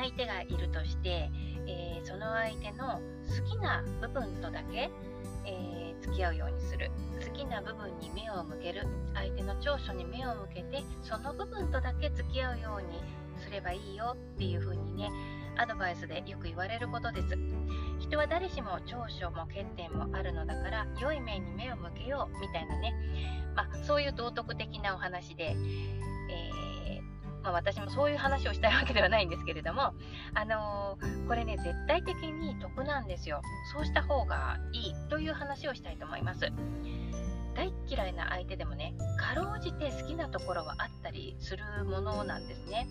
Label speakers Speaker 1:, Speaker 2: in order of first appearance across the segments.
Speaker 1: 相手がいるとして、えー、その相手の好きな部分とだけ、えー、付き合うようにする。好きな部分に目を向ける。相手の長所に目を向けてその部分とだけ付き合うようにすればいいよっていう風にねアドバイスでよく言われることです。人は誰しも長所も欠点もあるのだから良い面に目を向けようみたいなね、まあ、そういう道徳的なお話で、えー、まあ、私もそういう話をしたいわけではないんですけれども、あのー、これね絶対的に得なんですよ。そうした方がいいという話をしたいと思います。大嫌いな相手でもねかろうじて好きなところはあったりするものなんですね。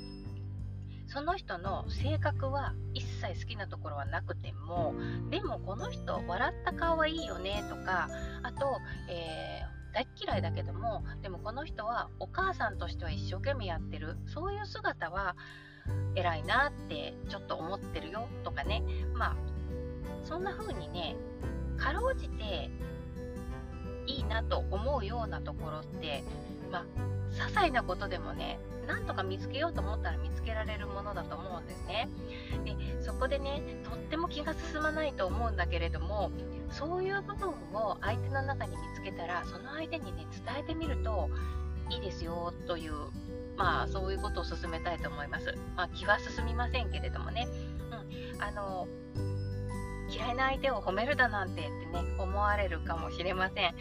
Speaker 1: その人の性格は一切好きなところはなくてもでもこの人笑った顔はいいよねとかあと、えー、大嫌いだけどもでもこの人はお母さんとしては一生懸命やってるそういう姿は偉いなってちょっと思ってるよとかねまあそんな風にねかろうじていいなと思うようなところってまあ些細なことでもねなんとか見つけようと思ったら見つけられるものだと思うんですね。こでねとっても気が進まないと思うんだけれどもそういう部分を相手の中に見つけたらその相手にね伝えてみるといいですよというまあそういうことを進めたいと思います。まあ、気は進みませんけれどもね。うん、あの嫌いな相手を褒めるだなんてってね思われるかもしれません。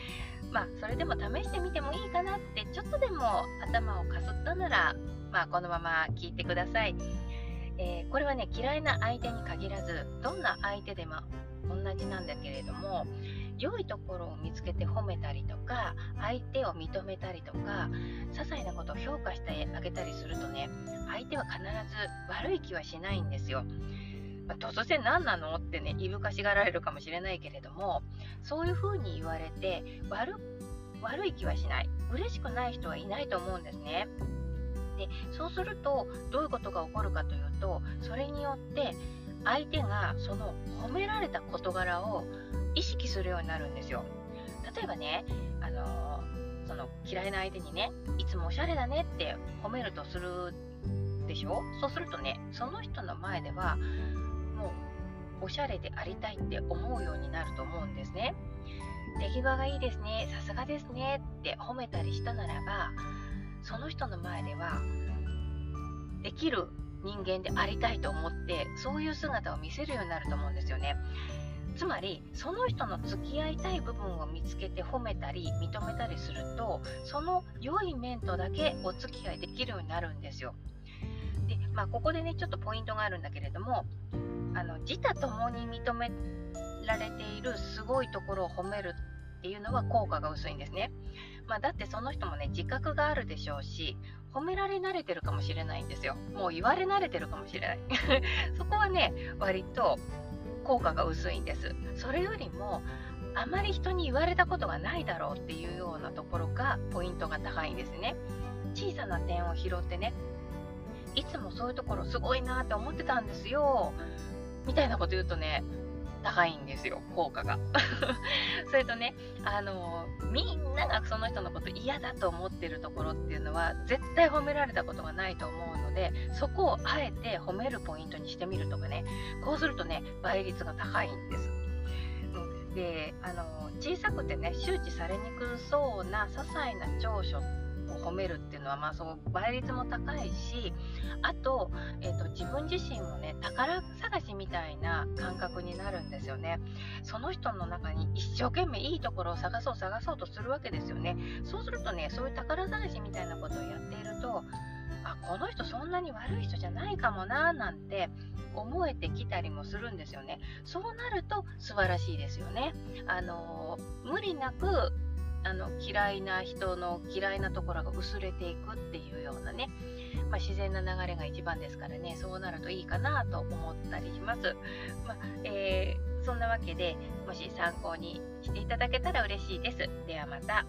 Speaker 1: まあ、それでも試してみてもいいかなってちょっとでも頭をかすったなら、まあ、このまま聞いてください、えー、これはね嫌いな相手に限らずどんな相手でも同じなんだけれども良いところを見つけて褒めたりとか相手を認めたりとか些細なことを評価してあげたりするとね相手は必ず悪い気はしないんですよ。まあ、突然何なのってねいぶかしがられるかもしれないけれどもそういうふうに言われて悪悪い気はしない嬉しくない人はいないと思うんですねでそうするとどういうことが起こるかというとそれによって相手がその褒められた事柄を意識するようになるんですよ例えばねあのその嫌いな相手にねいつもおしゃれだねって褒めるとするでしょ？そうするとねその人の前ではもうおしゃれでありたいって思うようになると思うんですね。手際がいいですね、さすがですねって褒めたりしたならば、その人の前では、できる人間でありたいと思って、そういう姿を見せるようになると思うんですよね。つまり、その人の付き合いたい部分を見つけて褒めたり、認めたりすると、その良い面とだけお付き合いできるようになるんですよ。で、まあ、ここでね、ちょっとポイントがあるんだけれども、あの自他ともに認められているすごいところを褒めるっていうのは効果が薄いんですね。まあ、だってその人もね自覚があるでしょうし褒められ慣れてるかもしれないんですよ。もう言われ慣れてるかもしれない。そこはね割と効果が薄いんです。それよりもあまり人に言われたことがないだろうっていうようなところがポイントが高いんですね。小さな点を拾ってねいつもそういうところすごいなって思ってたんですよみたいなこと言うとね、高いんですよ、効果が。それとね、あのみんながその人のこと嫌だと思ってるところっていうのは、絶対褒められたことがないと思うので、そこをあえて褒めるポイントにしてみるとかね、こうするとね、倍率が高いんです。で、あの小さくてね、周知されにくそうな些細な長所を褒めるっていうのは、まあ、その倍率も高いしあと,、えーと、自分自身もね宝探しみたいな感覚になるんですよね。その人の中に一生懸命いいところを探そう探そうとするわけですよね。そうするとねそういう宝探しみたいなことをやっているとあこの人そんなに悪い人じゃないかもななんて思えてきたりもするんですよね。そうなると素晴らしいですよね。あの無理なくあの嫌いな人の嫌いなところが薄れていくっていうようなね、まあ、自然な流れが一番ですからね。そうなるといいかなと思ったりします、まあ、えー、そんなわけでもし参考にしていただけたら嬉しいです。ではまた。